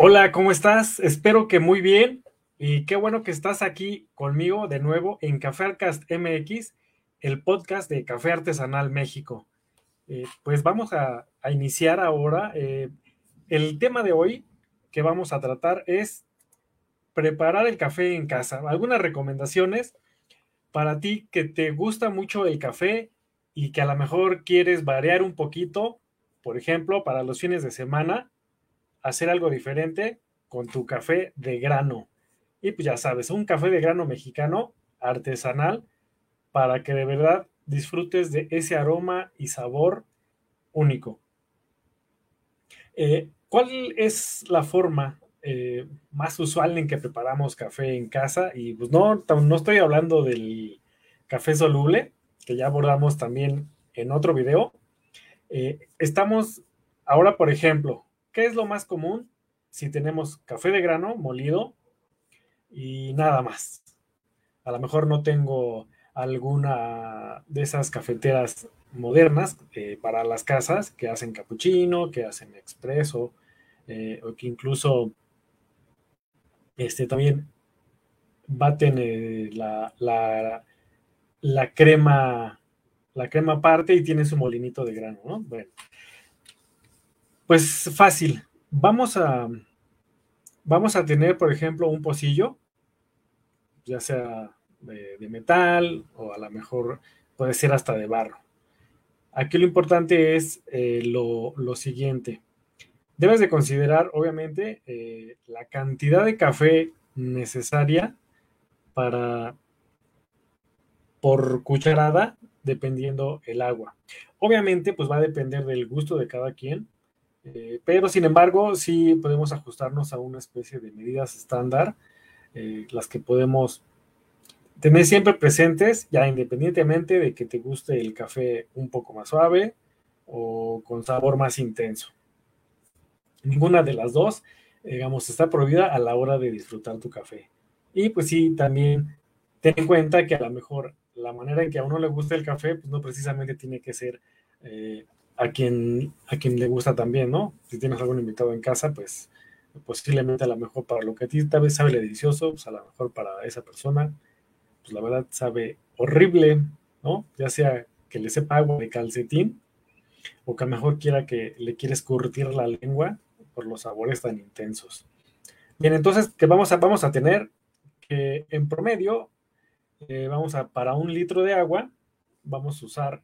Hola, ¿cómo estás? Espero que muy bien y qué bueno que estás aquí conmigo de nuevo en Café Arcast MX, el podcast de Café Artesanal México. Eh, pues vamos a, iniciar ahora. Eh, el tema de hoy que vamos a tratar es preparar el café en casa. Algunas recomendaciones para ti que te gusta mucho el café y que a lo mejor quieres variar un poquito, por ejemplo, para los fines de semana hacer algo diferente con tu café de grano. Y pues ya sabes, un café de grano mexicano artesanal para que de verdad disfrutes de ese aroma y sabor único. Eh, ¿Cuál es la forma eh, más usual en que preparamos café en casa? Y pues no, no estoy hablando del café soluble, que ya abordamos también en otro video. Eh, estamos ahora, por ejemplo, ¿Qué es lo más común? Si tenemos café de grano molido y nada más. A lo mejor no tengo alguna de esas cafeteras modernas eh, para las casas que hacen cappuccino, que hacen expreso, eh, o que incluso este, también baten eh, la, la, crema la crema aparte y tiene su molinito de grano, ¿no? Bueno, pues fácil. Vamos a, vamos a tener, por ejemplo, un pocillo, ya sea de, metal o a lo mejor puede ser hasta de barro. Aquí lo importante es eh, lo, siguiente. Debes de considerar, obviamente, eh, la cantidad de café necesaria para por cucharada, dependiendo el agua. Obviamente, pues va a depender del gusto de cada quien eh, pero sin embargo, sí podemos ajustarnos a una especie de medidas estándar, eh, las que podemos tener siempre presentes, ya independientemente de que te guste el café un poco más suave o con sabor más intenso. Ninguna de las dos, digamos, está prohibida a la hora de disfrutar tu café. Y pues sí, también ten en cuenta que a lo mejor la manera en que a uno le gusta el café, pues no precisamente tiene que ser eh, a quien, a quien le gusta también, ¿no? Si tienes algún invitado en casa, pues posiblemente a lo mejor para lo que a ti tal vez sabe delicioso, pues a lo mejor para esa persona, pues la verdad sabe horrible, ¿no? Ya sea que le sepa agua de calcetín o que a lo mejor quiera que le quieres curtir la lengua por los sabores tan intensos. Bien, entonces, que vamos a, vamos a tener que en promedio, eh, vamos a, para un litro de agua, vamos a usar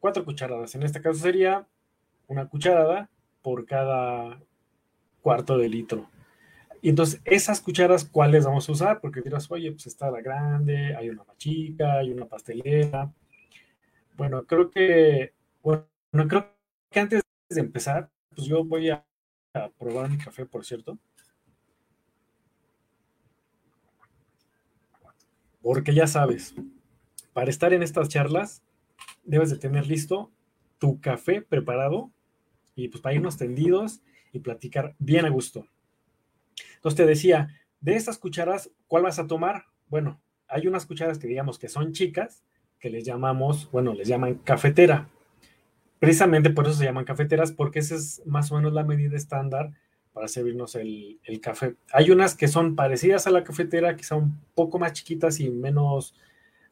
cuatro cucharadas. En este caso sería una cucharada por cada cuarto de litro. Y entonces, esas cucharas, ¿cuáles vamos a usar? Porque dirás, oye, pues está la grande, hay una más chica, hay una pastelera. Bueno, creo que, bueno, creo que antes de empezar, pues yo voy a, a probar mi café, por cierto. Porque ya sabes, para estar en estas charlas, debes de tener listo tu café preparado y pues para irnos tendidos y platicar bien a gusto. Entonces te decía, de estas cucharas, ¿cuál vas a tomar? Bueno, hay unas cucharas que digamos que son chicas, que les llamamos, bueno, les llaman cafetera. Precisamente por eso se llaman cafeteras, porque esa es más o menos la medida estándar para servirnos el, el café. Hay unas que son parecidas a la cafetera, son un poco más chiquitas y menos,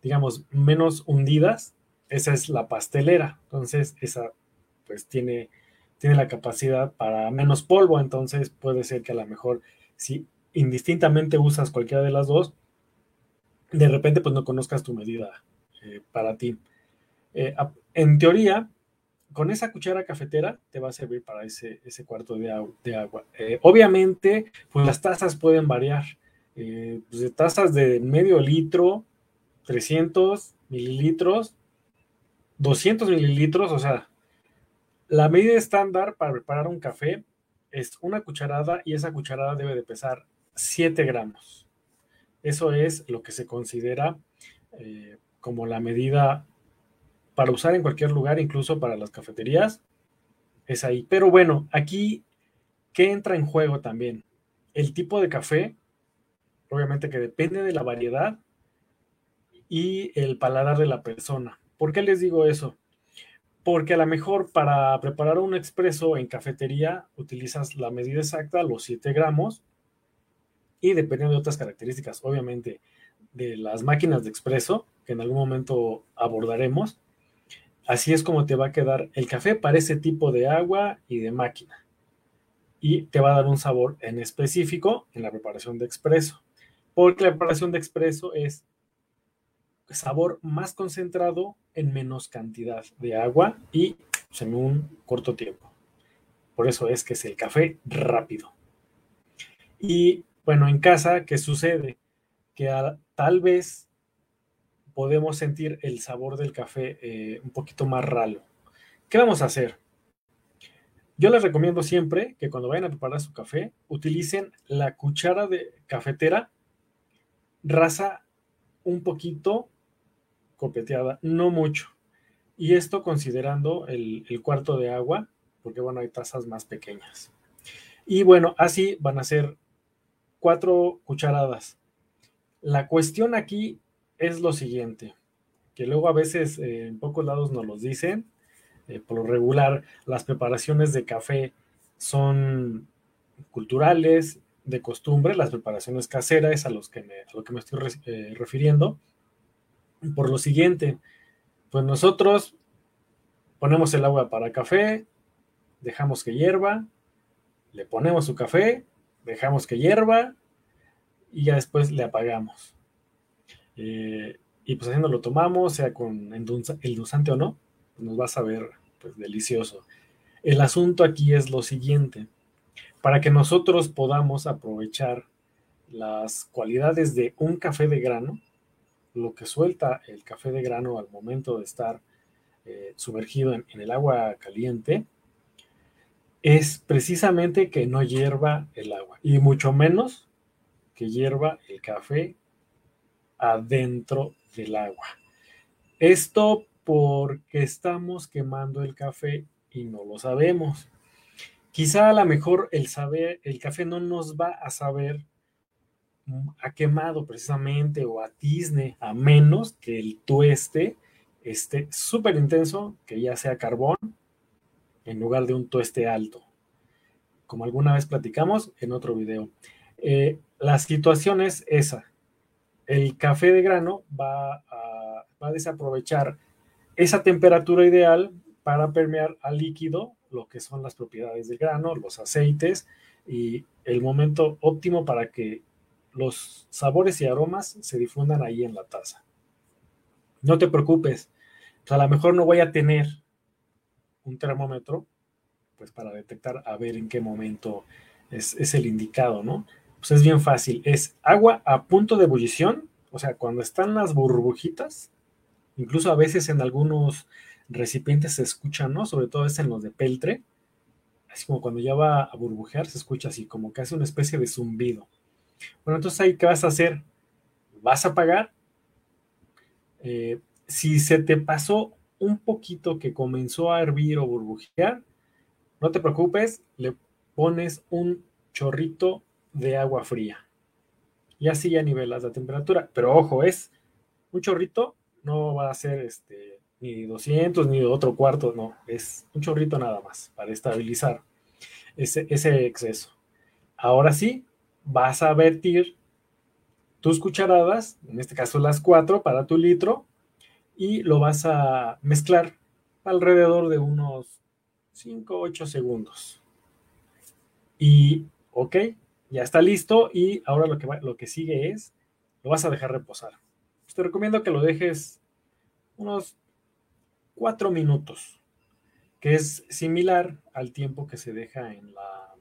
digamos, menos hundidas, esa es la pastelera. Entonces, esa pues tiene, tiene la capacidad para menos polvo. Entonces, puede ser que a lo mejor si indistintamente usas cualquiera de las dos, de repente pues no conozcas tu medida eh, para ti. Eh, en teoría, con esa cuchara cafetera te va a servir para ese, ese cuarto de, agua. Eh, obviamente, pues las tazas pueden variar. Pues, de tazas de medio litro, 300 mililitros, 200 mililitros, o sea, la medida estándar para preparar un café es una cucharada y esa cucharada debe de pesar 7 gramos. Eso es lo que se considera eh, como la medida para usar en cualquier lugar, incluso para las cafeterías. Es ahí. Pero bueno, aquí, ¿qué entra en juego también? El tipo de café, obviamente que depende de la variedad y el paladar de la persona. ¿Por qué les digo eso? porque a lo mejor para preparar un expreso en cafetería utilizas la medida exacta, los 7 gramos, y dependiendo de otras características, obviamente, de las máquinas de expreso, que en algún momento abordaremos, así es como te va a quedar el café para ese tipo de agua y de máquina. Y te va a dar un sabor en específico en la preparación de expreso, porque la preparación de expreso es sabor más concentrado en menos cantidad de agua y pues, en un corto tiempo. Por eso es que es el café rápido. Y bueno, en casa, ¿qué sucede? Que tal vez podemos sentir el sabor del café eh, un poquito más ralo. ¿Qué vamos a hacer? Yo les recomiendo siempre que cuando vayan a preparar su café, utilicen la cuchara de cafetera rasa un poquito copeteada, no mucho. Y esto considerando el, cuarto de agua, porque bueno, hay tazas más pequeñas. Y bueno, así van a ser cuatro cucharadas. La cuestión aquí es lo siguiente, que luego a veces eh, en pocos lados nos los dicen. Eh, por lo regular, las preparaciones de café son culturales, de costumbre, las preparaciones caseras a, los que a lo que me estoy eh, refiriendo por lo siguiente, pues nosotros ponemos el agua para café, dejamos que hierva, le ponemos su café, dejamos que hierva y ya después le apagamos. Eh, y pues haciendo lo tomamos, sea con endulzante o no, nos va a saber pues delicioso. El asunto aquí es lo siguiente, para que nosotros podamos aprovechar las cualidades de un café de grano, lo que suelta el café de grano al momento de estar eh, sumergido en, el agua caliente es precisamente que no hierva el agua y mucho menos que hierva el café adentro del agua. Esto porque estamos quemando el café y no lo sabemos. Quizá a lo mejor el saber, el café no nos va a saber ha quemado precisamente o a tizne, a menos que el tueste esté súper intenso, que ya sea carbón, en lugar de un tueste alto, como alguna vez platicamos en otro video. Eh, la situación es esa. El café de grano va a, va a desaprovechar esa temperatura ideal para permear al líquido lo que son las propiedades del grano, los aceites y el momento óptimo para que los sabores y aromas se difundan ahí en la taza. No te preocupes, a lo mejor no voy a tener un termómetro, pues para detectar a ver en qué momento es, el indicado, ¿no? Pues es bien fácil, es agua a punto de ebullición, o sea, cuando están las burbujitas, incluso a veces en algunos recipientes se escuchan, ¿no? Sobre todo es en los de peltre, así como cuando ya va a burbujear, se escucha así, como que hace una especie de zumbido. Bueno, entonces ahí, ¿qué vas a hacer? Vas a pagar. Eh, si se te pasó un poquito que comenzó a hervir o burbujear, no te preocupes, le pones un chorrito de agua fría. Y así ya nivelas la temperatura. Pero ojo, es un chorrito, no va a ser este, ni 200 ni otro cuarto, no, es un chorrito nada más para estabilizar ese, ese exceso. Ahora sí, vas a vertir tus cucharadas, en este caso las cuatro para tu litro, y lo vas a mezclar alrededor de unos 5 o 8 segundos. Y, ok, ya está listo y ahora lo que, lo que sigue es, lo vas a dejar reposar. te recomiendo que lo dejes unos 4 minutos, que es similar al tiempo que se deja en la,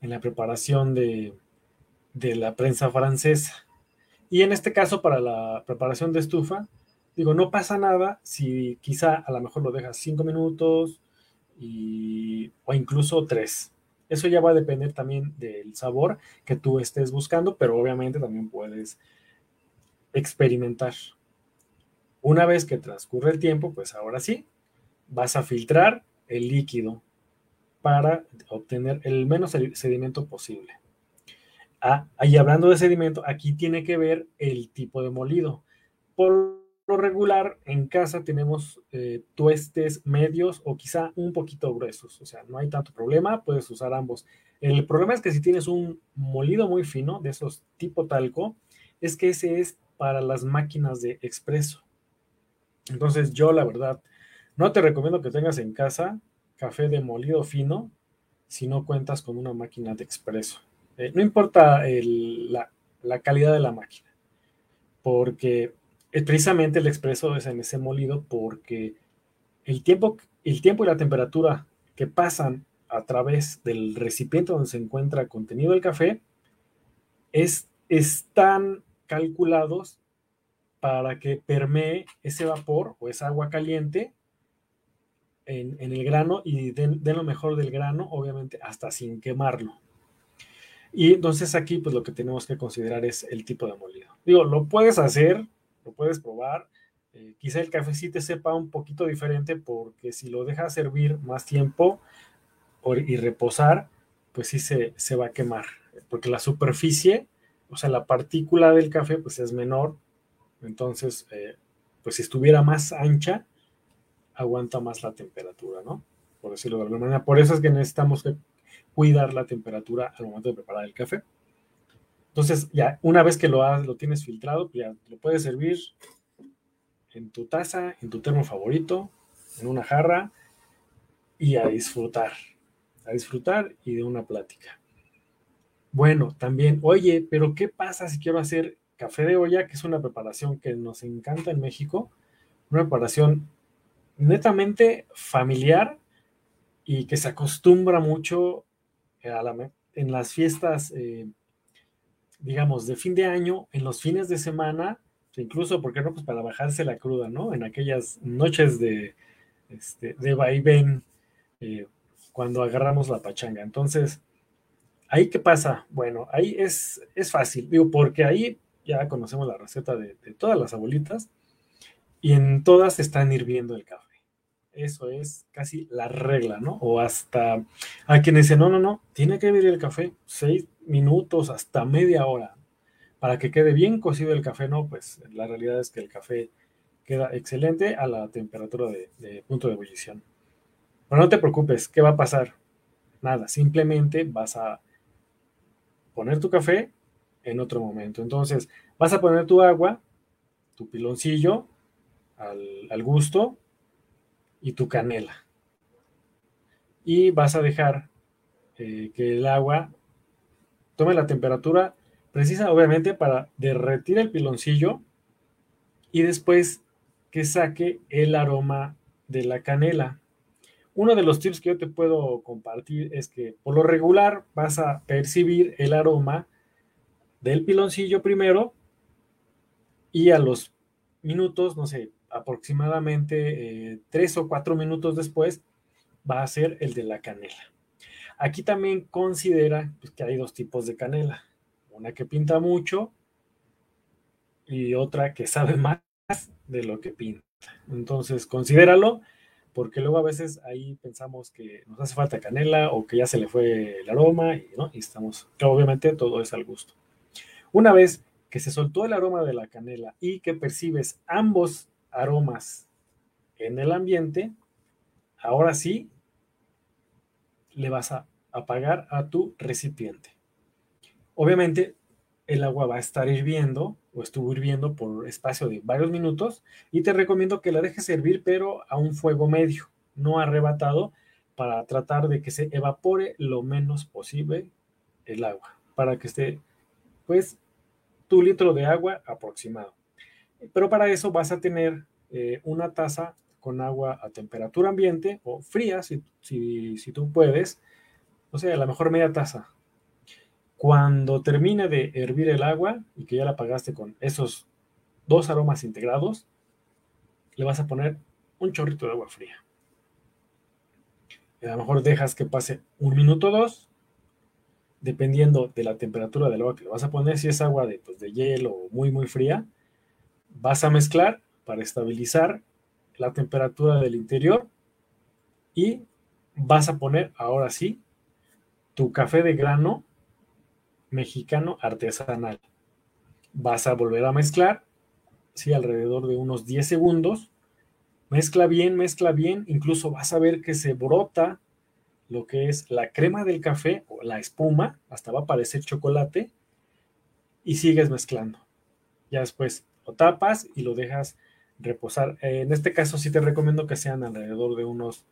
en la preparación de, de la prensa francesa. Y en este caso, para la preparación de estufa, digo, no pasa nada si quizá a lo mejor lo dejas cinco minutos y, o incluso tres. Eso ya va a depender también del sabor que tú estés buscando, pero obviamente también puedes experimentar. Una vez que transcurre el tiempo, pues ahora sí, vas a filtrar el líquido para obtener el menos sedimento posible. Ah, y hablando de sedimento, aquí tiene que ver el tipo de molido. Por lo regular en casa tenemos eh, tuestes medios o quizá un poquito gruesos, o sea, no hay tanto problema, puedes usar ambos. El problema es que si tienes un molido muy fino, de esos tipo talco, es que ese es para las máquinas de expreso. Entonces yo la verdad no te recomiendo que tengas en casa café de molido fino si no cuentas con una máquina de expreso. Eh, no importa la, calidad de la máquina, porque precisamente el expreso es en ese molido porque el tiempo, el tiempo y la temperatura que pasan a través del recipiente donde se encuentra contenido el café es, están calculados para que permee ese vapor o esa agua caliente en, el grano y den, den, lo mejor del grano, obviamente hasta sin quemarlo. Y entonces aquí pues lo que tenemos que considerar es el tipo de molido. Digo, lo puedes hacer lo puedes probar. Eh, quizá el café sí te sepa un poquito diferente porque si lo dejas servir más tiempo y reposar, pues sí se, va a quemar. Porque la superficie, o sea, la partícula del café, pues es menor. Entonces, eh, pues si estuviera más ancha, aguanta más la temperatura, ¿no? Por decirlo de alguna manera. Por eso es que necesitamos que cuidar la temperatura al momento de preparar el café. Entonces, ya una vez que lo, has, lo tienes filtrado, pues ya lo puedes servir en tu taza, en tu termo favorito, en una jarra y a disfrutar. A disfrutar y de una plática. Bueno, también, oye, pero ¿qué pasa si quiero hacer café de olla, que es una preparación que nos encanta en México? Una preparación netamente familiar y que se acostumbra mucho en las fiestas. Eh, digamos, de fin de año, en los fines de semana, incluso, ¿por qué no? Pues para bajarse la cruda, ¿no? En aquellas noches de, este, de vaivén, eh, cuando agarramos la pachanga. Entonces, ¿ahí qué pasa? Bueno, ahí es, es fácil, digo, porque ahí ya conocemos la receta de, de todas las abuelitas y en todas están hirviendo el café. Eso es casi la regla, ¿no? O hasta a quienes dicen, no, no, no, tiene que hervir el café seis minutos hasta media hora para que quede bien cocido el café, no, pues la realidad es que el café queda excelente a la temperatura de, punto de ebullición. Pero no te preocupes, ¿qué va a pasar? Nada, simplemente vas a poner tu café en otro momento. Entonces, vas a poner tu agua, tu piloncillo al gusto y tu canela. Y vas a dejar eh, que el agua tome la temperatura precisa, obviamente, para derretir el piloncillo y después que saque el aroma de la canela. Uno de los tips que yo te puedo compartir es que por lo regular vas a percibir el aroma del piloncillo primero y a los minutos, no sé, aproximadamente eh, tres o cuatro minutos después, va a ser el de la canela. Aquí también considera pues, que hay dos tipos de canela. Una que pinta mucho y otra que sabe más de lo que pinta. Entonces, considéralo, porque luego a veces ahí pensamos que nos hace falta canela o que ya se le fue el aroma y, ¿no? y estamos, obviamente todo es al gusto. Una vez que se soltó el aroma de la canela y que percibes ambos aromas en el ambiente, ahora sí le vas a apagar a tu recipiente. Obviamente el agua va a estar hirviendo o estuvo hirviendo por espacio de varios minutos y te recomiendo que la dejes servir pero a un fuego medio, no arrebatado, para tratar de que se evapore lo menos posible el agua, para que esté pues tu litro de agua aproximado. Pero para eso vas a tener eh, una taza con agua a temperatura ambiente o fría, si, si, tú puedes, o sea, a lo mejor media taza. Cuando termine de hervir el agua y que ya la apagaste con esos dos aromas integrados, le vas a poner un chorrito de agua fría. a lo mejor dejas que pase un minuto o dos, dependiendo de la temperatura del agua que le vas a poner. Si es agua de, pues, de hielo o muy, muy fría, vas a mezclar para estabilizar la temperatura del interior y vas a poner ahora sí tu café de grano mexicano artesanal. Vas a volver a mezclar sí, alrededor de unos 10 segundos. Mezcla bien, mezcla bien, incluso vas a ver que se brota lo que es la crema del café o la espuma, hasta va a parecer chocolate, y sigues mezclando. Ya después lo tapas y lo dejas reposar. En este caso sí te recomiendo que sean alrededor de unos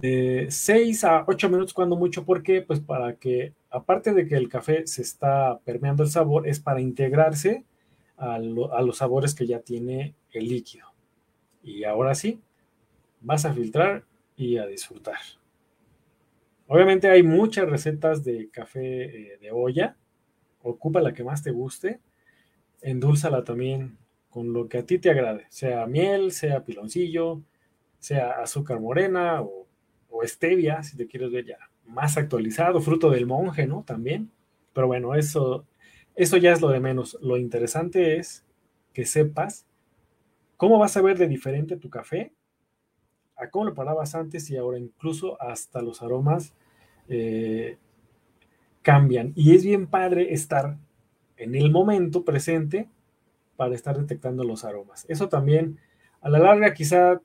de 6 a 8 minutos cuando mucho, porque pues para que, aparte de que el café se está permeando el sabor, es para integrarse a, a los sabores que ya tiene el líquido. Y ahora sí, vas a filtrar y a disfrutar. Obviamente hay muchas recetas de café eh, de olla. Ocupa la que más te guste. Endúlzala también con lo que a ti te agrade, sea miel, sea piloncillo, sea azúcar morena o, o stevia, si te quieres ver ya más actualizado, fruto del monje, ¿no? También. Pero bueno, eso, eso ya es lo de menos. Lo interesante es que sepas cómo vas a ver de diferente tu café a cómo lo parabas antes y ahora incluso hasta los aromas eh, cambian. Y es bien padre estar en el momento presente para estar detectando los aromas. Eso también, a la larga, quizá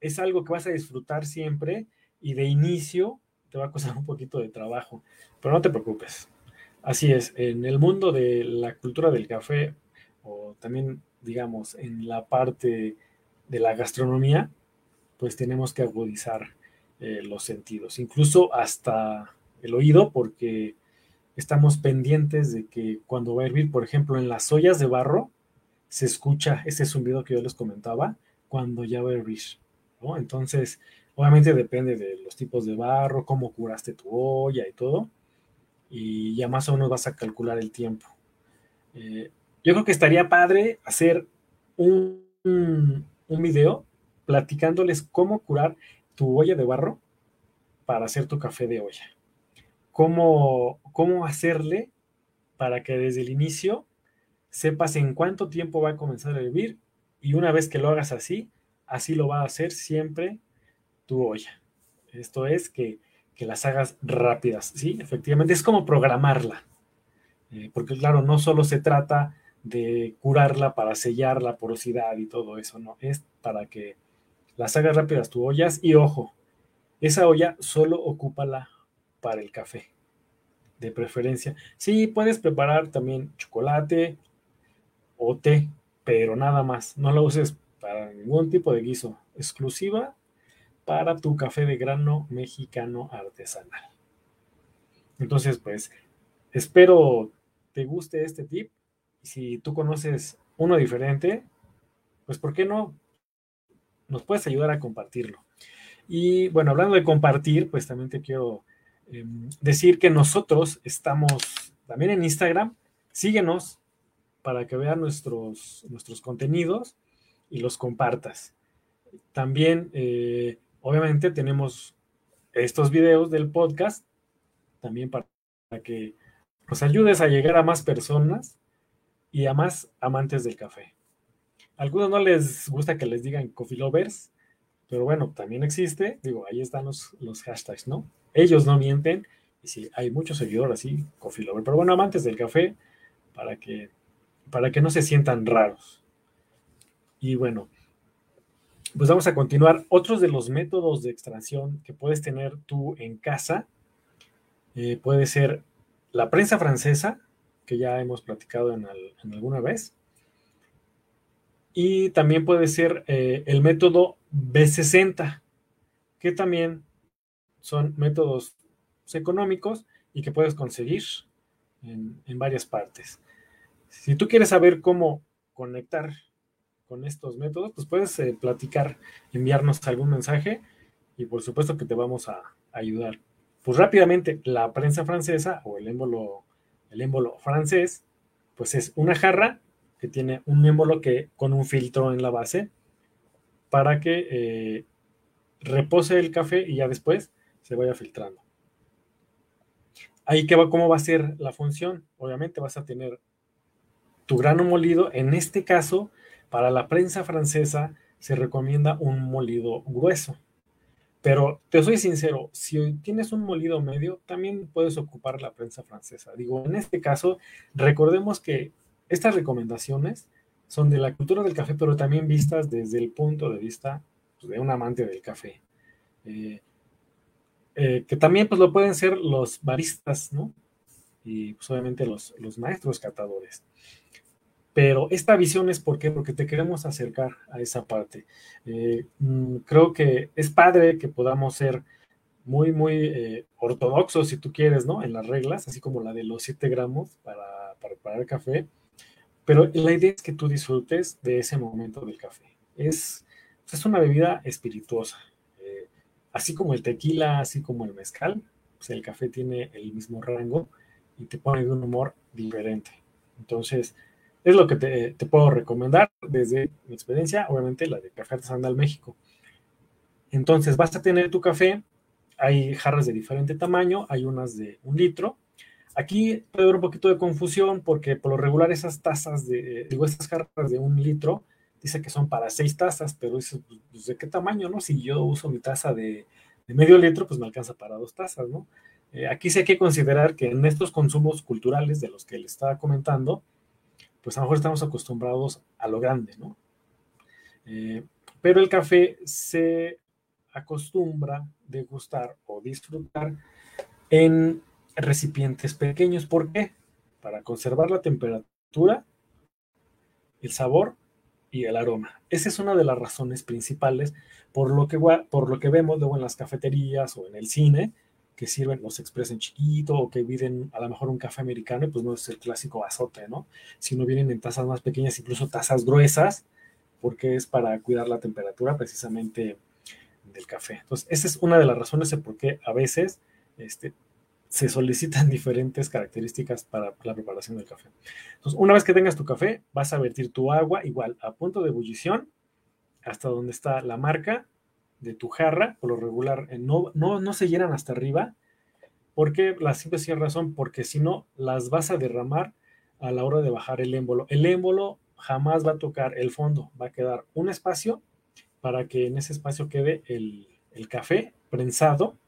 es algo que vas a disfrutar siempre y de inicio te va a costar un poquito de trabajo, pero no te preocupes. Así es, en el mundo de la cultura del café o también, digamos, en la parte de la gastronomía, pues tenemos que agudizar eh, los sentidos, incluso hasta el oído, porque estamos pendientes de que cuando va a hervir, por ejemplo, en las ollas de barro, se escucha ese zumbido que yo les comentaba cuando ya va a hervir. Entonces, obviamente depende de los tipos de barro, cómo curaste tu olla y todo, y ya más o menos vas a calcular el tiempo. Eh, yo creo que estaría padre hacer un video platicándoles cómo curar tu olla de barro para hacer tu café de olla. Cómo, cómo hacerle para que desde el inicio sepas en cuánto tiempo va a comenzar a hervir y una vez que lo hagas así, así lo va a hacer siempre tu olla. Esto es que, que las hagas rápidas, ¿sí? Efectivamente, es como programarla. Eh, porque claro, no solo se trata de curarla para sellar la porosidad y todo eso, no, es para que las hagas rápidas tu ollas y ojo, esa olla solo ocúpala para el café, de preferencia. Sí, puedes preparar también chocolate o té, pero nada más. No la uses para ningún tipo de guiso. Exclusiva para tu café de grano mexicano artesanal. Entonces, pues, espero te guste este tip. Si tú conoces uno diferente, pues, ¿por qué no? nos puedes ayudar a compartirlo. Y bueno, hablando de compartir, pues también te quiero eh, decir que nosotros estamos también en Instagram. Síguenos para que vean nuestros, nuestros contenidos y los compartas. También, eh, obviamente, tenemos estos videos del podcast, también para que nos ayudes a llegar a más personas y a más amantes del café algunos no les gusta que les digan coffee lovers, pero bueno, también existe, digo, ahí están los, los hashtags, ¿no? Ellos no mienten, y sí, hay muchos seguidores así, coffee lover, pero bueno, amantes del café, para que, para que no se sientan raros. Y bueno, pues vamos a continuar. Otros de los métodos de extracción que puedes tener tú en casa eh, puede ser la prensa francesa, que ya hemos platicado en, alguna vez, y también puede ser eh, el método B60, que también son métodos económicos y que puedes conseguir en, varias partes. Si tú quieres saber cómo conectar con estos métodos, pues puedes eh, platicar, enviarnos algún mensaje y por supuesto que te vamos a, ayudar. Pues rápidamente, la prensa francesa o el émbolo, el émbolo francés, pues es una jarra que tiene un émbolo que, con un filtro en la base para que eh, repose el café y ya después se vaya filtrando. Ahí que va, cómo va a ser la función. Obviamente vas a tener tu grano molido. En este caso, para la prensa francesa se recomienda un molido grueso. Pero te soy sincero, si tienes un molido medio, también puedes ocupar la prensa francesa. Digo, en este caso, recordemos que estas recomendaciones son de la cultura del café, pero también vistas desde el punto de vista pues, de un amante del café. Eh, eh, que también pues lo pueden ser los baristas, ¿no? Y pues obviamente los, los maestros catadores. Pero esta visión es ¿por porque te queremos acercar a esa parte. Eh, mm, creo que es padre que podamos ser muy, muy eh, ortodoxos, si tú quieres, ¿no? En las reglas, así como la de los 7 gramos para, para preparar café. Pero la idea es que tú disfrutes de ese momento del café. Es, es una bebida espirituosa. Así como el tequila, así como el mezcal, pues el café tiene el mismo rango y te pone de un humor diferente. Entonces, es lo que te, puedo recomendar desde mi experiencia, obviamente la de Café Artesanal México. Entonces vas a tener tu café, hay jarras de diferente tamaño, hay unas de un litro. Aquí puede haber un poquito de confusión porque por lo regular esas tazas de, digo, estas jarras de un litro, dice que son para seis tazas, pero dices, pues, pues, ¿de qué tamaño, no? Si yo uso mi taza de, medio litro, pues me alcanza para dos tazas, ¿no? Eh, aquí sí hay que considerar que en estos consumos culturales de los que le estaba comentando, pues a lo mejor estamos acostumbrados a lo grande, ¿no? Eh, pero el café se acostumbra degustar o disfrutar en recipientes pequeños. ¿Por qué? Para conservar la temperatura, el sabor y el aroma. Esa es una de las razones principales por lo que, por lo que vemos luego en las cafeterías o en el cine, que sirven los express en chiquito o que piden a lo mejor un café americano pues no es el clásico azote, ¿no? Sino vienen en tazas más pequeñas, incluso tazas gruesas, porque es para cuidar la temperatura precisamente del café. Entonces, esa es una de las razones de por qué a veces este, se solicitan diferentes características para la preparación del café. Entonces, una vez que tengas tu café, vas a vertir tu agua igual a punto de ebullición hasta donde está la marca de tu jarra, por lo regular, eh, no, no, no se llenan hasta arriba, porque la simple razón, porque si no, las vas a derramar a la hora de bajar el émbolo. El émbolo jamás va a tocar el fondo, va a quedar un espacio para que en ese espacio quede el, café prensado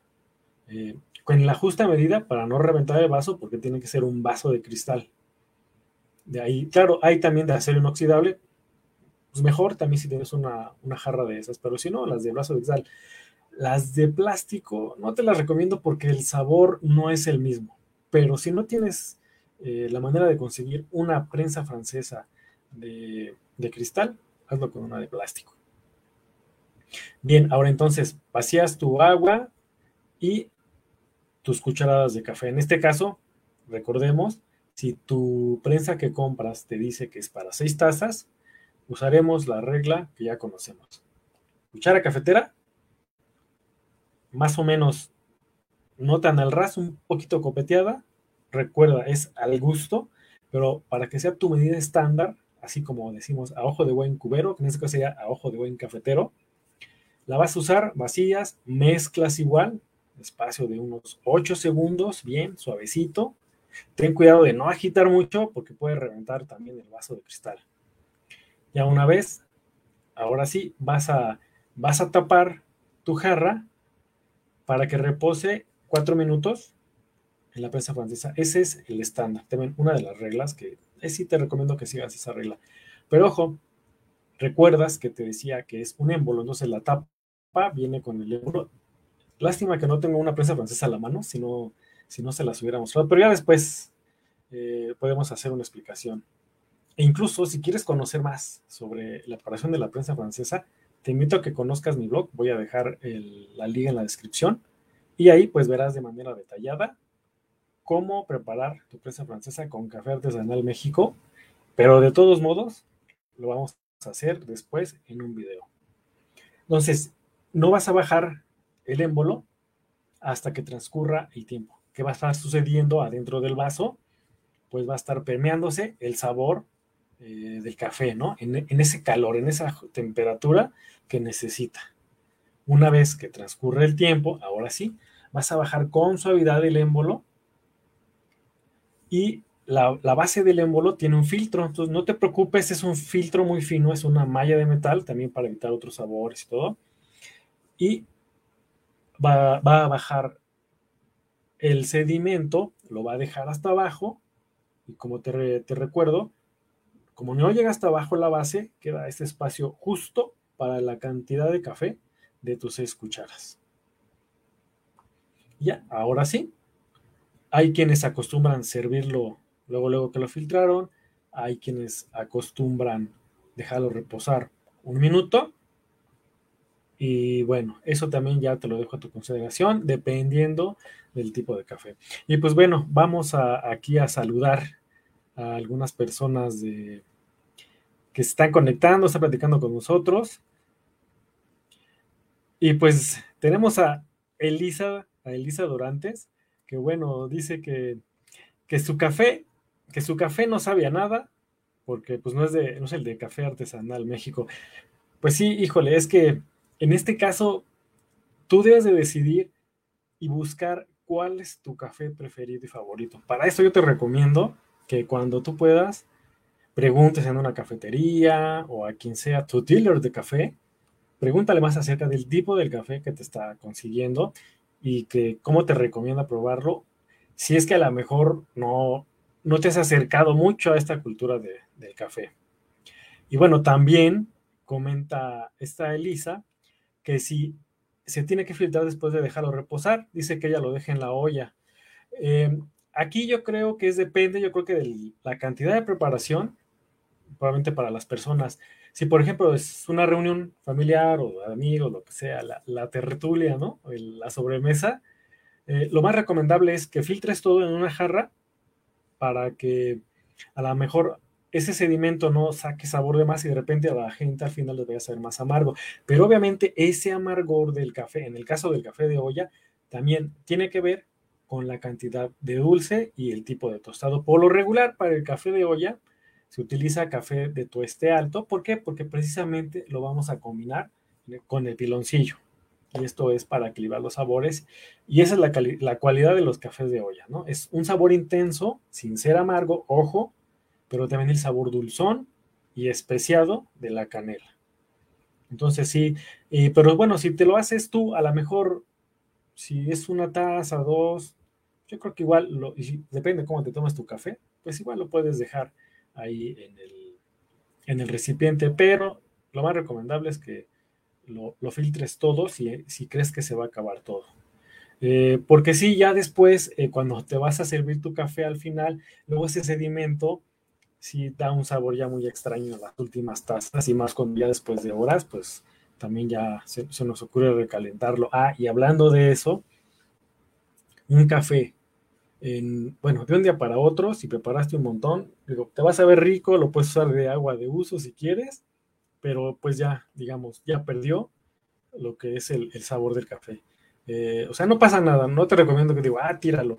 eh, con la justa medida para no reventar el vaso, porque tiene que ser un vaso de cristal. De ahí, claro, hay también de acero inoxidable, pues mejor también si tienes una, jarra de esas, pero si no, las de brazo de cristal. Las de plástico no te las recomiendo porque el sabor no es el mismo, pero si no tienes eh, la manera de conseguir una prensa francesa de, de cristal, hazlo con una de plástico. Bien, ahora entonces vacías tu agua y tus cucharadas de café. En este caso, recordemos, si tu prensa que compras te dice que es para seis tazas, usaremos la regla que ya conocemos. Cuchara cafetera, más o menos no tan al ras, un poquito copeteada. Recuerda, es al gusto, pero para que sea tu medida estándar, así como decimos a ojo de buen cubero, que en este caso sería a ojo de buen cafetero, la vas a usar vacías, mezclas igual, espacio de unos 8 segundos, bien, suavecito. Ten cuidado de no agitar mucho porque puede reventar también el vaso de cristal. Ya una vez, ahora sí, vas a, vas a tapar tu jarra para que repose cuatro minutos en la prensa francesa. Ese es el estándar. También una de las reglas que sí te recomiendo que sigas esa regla. Pero ojo, recuerdas que te decía que es un émbolo, entonces la tapa viene con el émbolo. Lástima que no tengo una prensa francesa a la mano, si no, si no se las hubiera mostrado, pero ya después eh, podemos hacer una explicación. E incluso si quieres conocer más sobre la preparación de la prensa francesa, te invito a que conozcas mi blog. Voy a dejar la liga en la descripción. Y ahí pues verás de manera detallada cómo preparar tu prensa francesa con café artesanal México. Pero de todos modos, lo vamos a hacer después en un video. Entonces, no vas a bajar el émbolo hasta que transcurra el tiempo. ¿Qué va a estar sucediendo adentro del vaso? Pues va a estar permeándose el sabor eh, del café, ¿no? En, ese calor, en esa temperatura que necesita. Una vez que transcurre el tiempo, ahora sí, vas a bajar con suavidad el émbolo y la, la, base del émbolo tiene un filtro, entonces no te preocupes, es un filtro muy fino, es una malla de metal también para evitar otros sabores y todo. Y va, va a bajar el sedimento, lo va a dejar hasta abajo y como te, te recuerdo, como no llega hasta abajo la base, queda este espacio justo para la cantidad de café de tus seis cucharas. Ya, ahora sí. Hay quienes acostumbran servirlo luego, luego que lo filtraron. Hay quienes acostumbran dejarlo reposar un minuto. Y bueno, eso también ya te lo dejo a tu consideración, dependiendo del tipo de café. Y pues bueno, vamos aquí a saludar a algunas personas que se están conectando, están platicando con nosotros. Y pues tenemos a Elisa, a Elisa Dorantes, que bueno, dice que, que su café, que su café no sabía nada, porque pues no es, de, no es el de café artesanal México. Pues sí, híjole, es que en este caso tú debes de decidir y buscar cuál es tu café preferido y favorito. Para eso yo te recomiendo que cuando tú puedas, preguntes en una cafetería o a quien sea tu dealer de café, pregúntale más acerca del tipo del café que te está consiguiendo y que cómo te recomienda probarlo. Si es que a lo mejor no, no te has acercado mucho a esta cultura del café. Y bueno, también comenta esta Elisa que si se tiene que filtrar después de dejarlo reposar, dice que ella lo deja en la olla. Eh, Aquí yo creo que es depende, yo creo que de la cantidad de preparación, probablemente para las personas. Si, por ejemplo, es una reunión familiar o de amigos, lo que sea, la, tertulia, ¿no? La sobremesa, eh, lo más recomendable es que filtres todo en una jarra para que a lo mejor ese sedimento no saque sabor de más y de repente a la gente al final les vaya a ser más amargo. Pero obviamente ese amargor del café, en el caso del café de olla, también tiene que ver con la cantidad de dulce y el tipo de tostado. Por lo regular, para el café de olla, se utiliza café de tueste alto. ¿Por qué? Porque precisamente lo vamos a combinar con el piloncillo. Y esto es para equilibrar los sabores. Y esa es la, la cualidad de los cafés de olla, ¿no? Es un sabor intenso, sin ser amargo, ojo, pero también el sabor dulzón y especiado de la canela. Entonces sí, pero bueno, si te lo haces tú, a lo mejor, si es una taza, dos, yo creo que igual, lo, depende de cómo te tomas tu café, pues igual lo puedes dejar ahí en el, en el recipiente, pero lo más recomendable es que lo, filtres todo si, si, crees que se va a acabar todo. Eh, porque si ya después, eh, cuando te vas a servir tu café al final, luego ese sedimento sí da un sabor ya muy extraño a las últimas tazas y más cuando ya después de horas, pues también ya se, nos ocurre recalentarlo. Ah, y hablando de eso, un café bueno, de un día para otro, si preparaste un montón, digo, te vas a ver rico, lo puedes usar de agua de uso si quieres, pero pues ya, digamos, ya perdió lo que es el, sabor del café. Eh, o sea, no pasa nada, no te recomiendo que digo, ah, tíralo.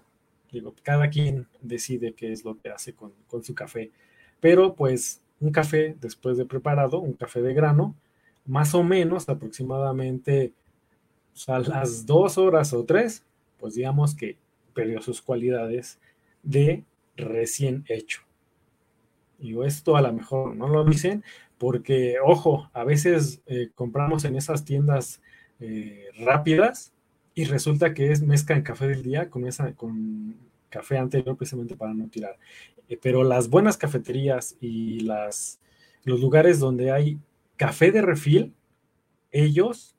Digo, cada quien decide qué es lo que hace con, con su café. Pero pues un café después de preparado, un café de grano, más o menos aproximadamente pues, a las dos horas o tres, pues digamos que perdió sus cualidades de recién hecho. Digo, esto a lo mejor no lo dicen porque, ojo, a veces eh, compramos en esas tiendas eh, rápidas y resulta que es mezcla en café del día con, esa, con café anterior precisamente para no tirar. Eh, pero las buenas cafeterías y los lugares donde hay café de refil, ellos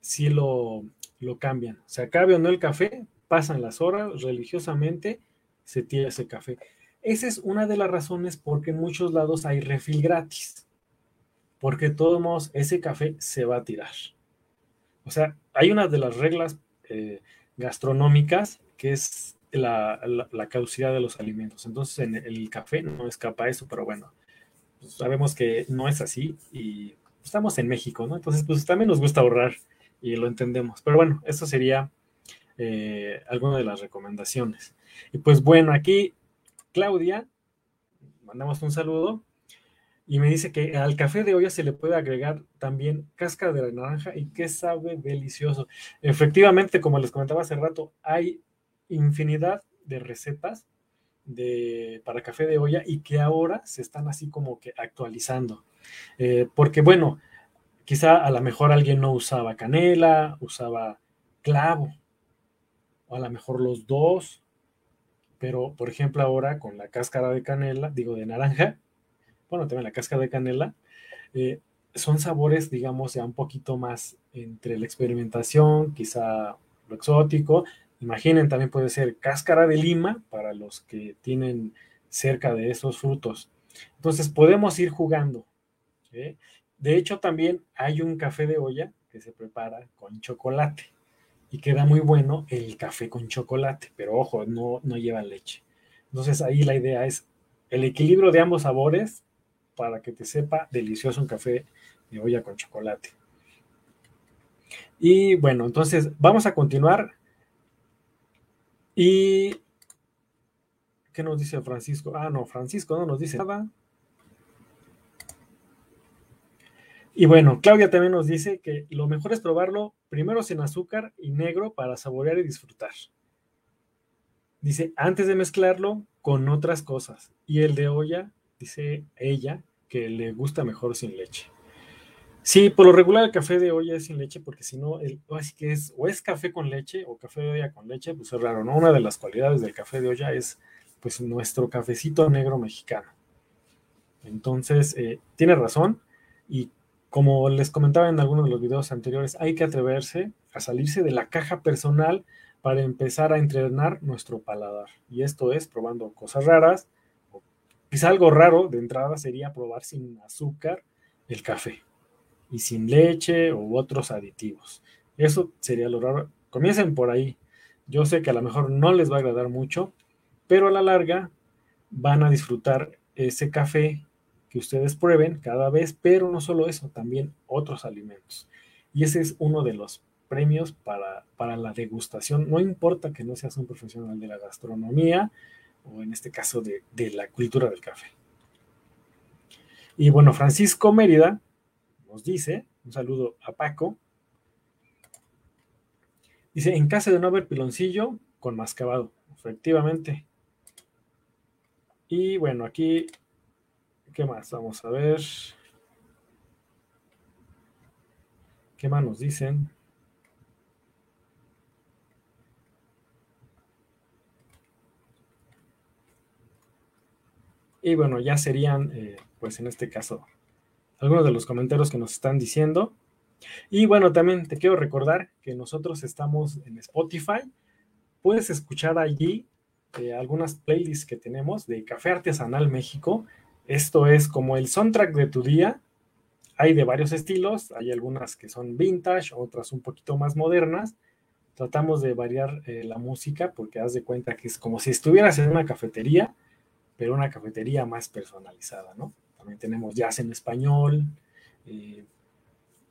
sí lo, lo cambian. Se acabe o no el café, pasan las horas, religiosamente se tira ese café. Esa es una de las razones porque en muchos lados hay refil gratis. Porque de todos modos ese café se va a tirar. O sea, hay una de las reglas eh, gastronómicas que es la, la, caducidad de los alimentos. Entonces en el café no escapa eso, pero bueno, pues sabemos que no es así y estamos en México, ¿no? Entonces pues también nos gusta ahorrar y lo entendemos. Pero bueno, eso sería eh, alguna de las recomendaciones. Y pues bueno, aquí Claudia, mandamos un saludo y me dice que al café de olla se le puede agregar también cáscara de naranja y que sabe delicioso. Efectivamente, como les comentaba hace rato, hay infinidad de recetas de, para café de olla y que ahora se están así como que actualizando. Eh, porque bueno, quizá a lo mejor alguien no usaba canela, usaba clavo, a lo mejor los dos, pero por ejemplo ahora con la cáscara de canela, digo de naranja, bueno, también la cáscara de canela, eh, son sabores, digamos, ya un poquito más entre la experimentación, quizá lo exótico. Imaginen, también puede ser cáscara de lima para los que tienen cerca de esos frutos. Entonces podemos ir jugando. De hecho, también hay un café de olla que se prepara con chocolate y queda muy bueno el café con chocolate, pero ojo, no, no lleva leche. Entonces ahí la idea es el equilibrio de ambos sabores para que te sepa delicioso un café de olla con chocolate. Y bueno, entonces vamos a continuar. ¿Y qué nos dice Francisco? Ah, no, Francisco no nos dice nada. Y bueno, Claudia también nos dice que lo mejor es probarlo primero sin azúcar y negro para saborear y disfrutar. Dice, antes de mezclarlo con otras cosas. Y el de olla, dice ella, que le gusta mejor sin leche. Sí, por lo regular el café de olla es sin leche, porque si no, así que es, o es café con leche o café de olla con leche, pues es raro, ¿no? Una de las cualidades del café de olla es, pues, nuestro cafecito negro mexicano. Entonces, eh, tiene razón, y como les comentaba en algunos de los videos anteriores, hay que atreverse a salirse de la caja personal para empezar a entrenar nuestro paladar. Y esto es probando cosas raras. Quizá algo raro de entrada sería probar sin azúcar el café y sin leche u otros aditivos. Eso sería lo raro. Comiencen por ahí. Yo sé que a lo mejor no les va a agradar mucho, pero a la larga van a disfrutar ese café que ustedes prueben cada vez, pero no solo eso, también otros alimentos. Y ese es uno de los premios para, para la degustación. No importa que no seas un profesional de la gastronomía o en este caso de, de la cultura del café. Y bueno, Francisco Mérida nos dice, un saludo a Paco, dice, en casa de no haber piloncillo, con mascabado, efectivamente. Y bueno, aquí ¿Qué más? Vamos a ver. ¿Qué más nos dicen? Y bueno, ya serían, eh, pues en este caso, algunos de los comentarios que nos están diciendo. Y bueno, también te quiero recordar que nosotros estamos en Spotify. Puedes escuchar allí eh, algunas playlists que tenemos de Café Artesanal México esto es como el soundtrack de tu día. Hay de varios estilos, hay algunas que son vintage, otras un poquito más modernas. Tratamos de variar eh, la música porque haz de cuenta que es como si estuvieras en una cafetería, pero una cafetería más personalizada, ¿no? Tenemos jazz en español eh,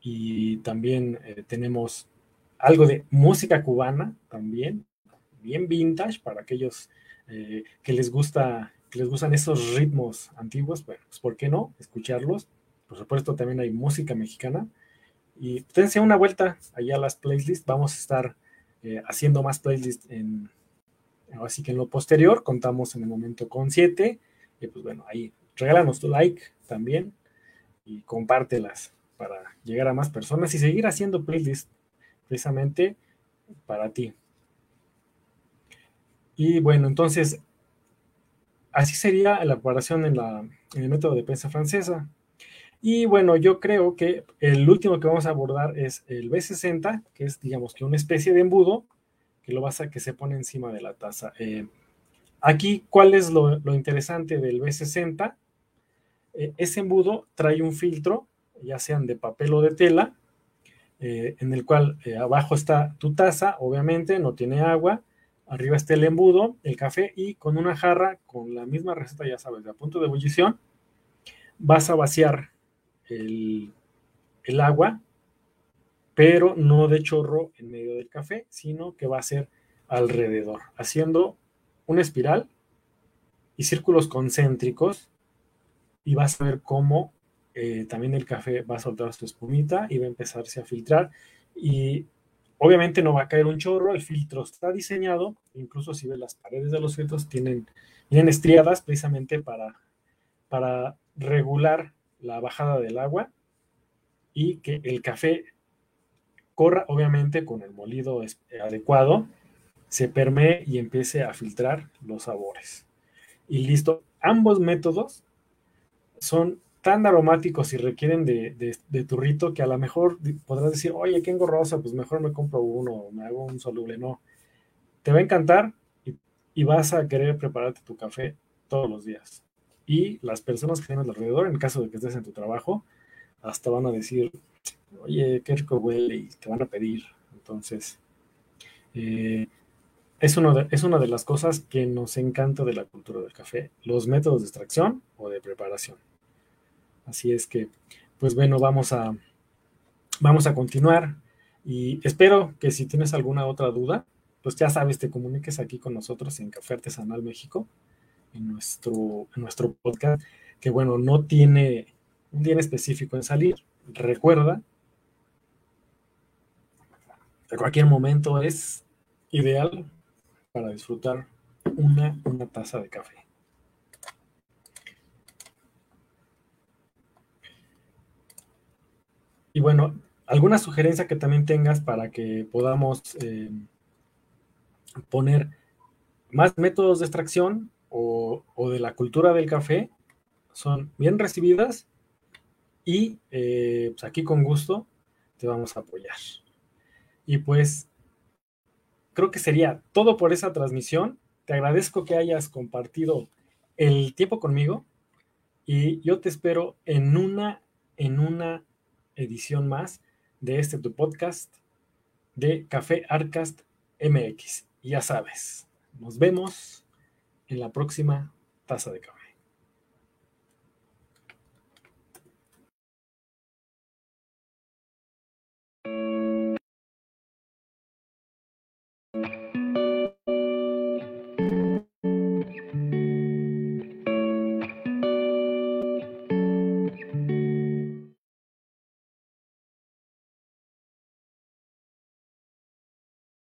y también eh, tenemos algo de música cubana también, bien vintage para aquellos que les gusta les gustan esos ritmos antiguos, bueno, pues ¿por qué no? Escucharlos. Por supuesto, también hay música mexicana. Y dense una vuelta allá a las playlists. Vamos a estar eh, haciendo más playlists en, así que en lo posterior, contamos en el momento con siete. Y pues bueno, ahí regálanos tu like también y compártelas para llegar a más personas y seguir haciendo playlists precisamente para ti. Y bueno, entonces Así sería la preparación en, el método de prensa francesa. Y bueno, yo creo que el último que vamos a abordar es el B60, que es, digamos, que una especie de embudo que lo vas a que se pone encima de la taza. Eh, aquí, ¿cuál es lo, interesante del B60? Eh, ese embudo trae un filtro, ya sean de papel o de tela, eh, en el cual abajo está tu taza, obviamente, no tiene agua, Arriba está el embudo, el café y con una jarra, con la misma receta, ya sabes, de a punto de ebullición, vas a vaciar el, agua, pero no de chorro en medio del café, sino que va a ser alrededor, haciendo una espiral y círculos concéntricos y vas a ver cómo eh, también el café va a soltar su espumita y va a empezarse a filtrar y Obviamente no va a caer un chorro, el filtro está diseñado, incluso si ves las paredes de los filtros tienen, tienen estriadas precisamente para, para regular la bajada del agua y que el café corra obviamente con el molido adecuado, se permee y empiece a filtrar los sabores. Y listo, ambos métodos son tan aromáticos y requieren de, de, tu rito que a lo mejor podrás decir, oye, qué engorrosa, pues mejor me compro uno, me hago un soluble. No, te va a encantar y, vas a querer prepararte tu café todos los días. Y las personas que tienes alrededor, en caso de que estés en tu trabajo, hasta van a decir, oye, qué rico huele y te van a pedir. Entonces, eh, es, uno es una de las cosas que nos encanta de la cultura del café, los métodos de extracción o de preparación. Así es que, pues bueno, vamos a, vamos a continuar y espero que si tienes alguna otra duda, pues ya sabes, te comuniques aquí con nosotros en Café Artesanal México, en nuestro, en nuestro podcast, que bueno, no tiene un día específico en salir. Recuerda, de cualquier momento es ideal para disfrutar una, una taza de café. Y bueno, alguna sugerencia que también tengas para que podamos eh, poner más métodos de extracción o, o, de la cultura del café son bien recibidas y eh, pues aquí con gusto te vamos a apoyar. Y pues creo que sería todo por esa transmisión. Te agradezco que hayas compartido el tiempo conmigo y yo te espero en una, en una edición más de este tu podcast de Café Arcast MX. Ya sabes, nos vemos en la próxima taza de café.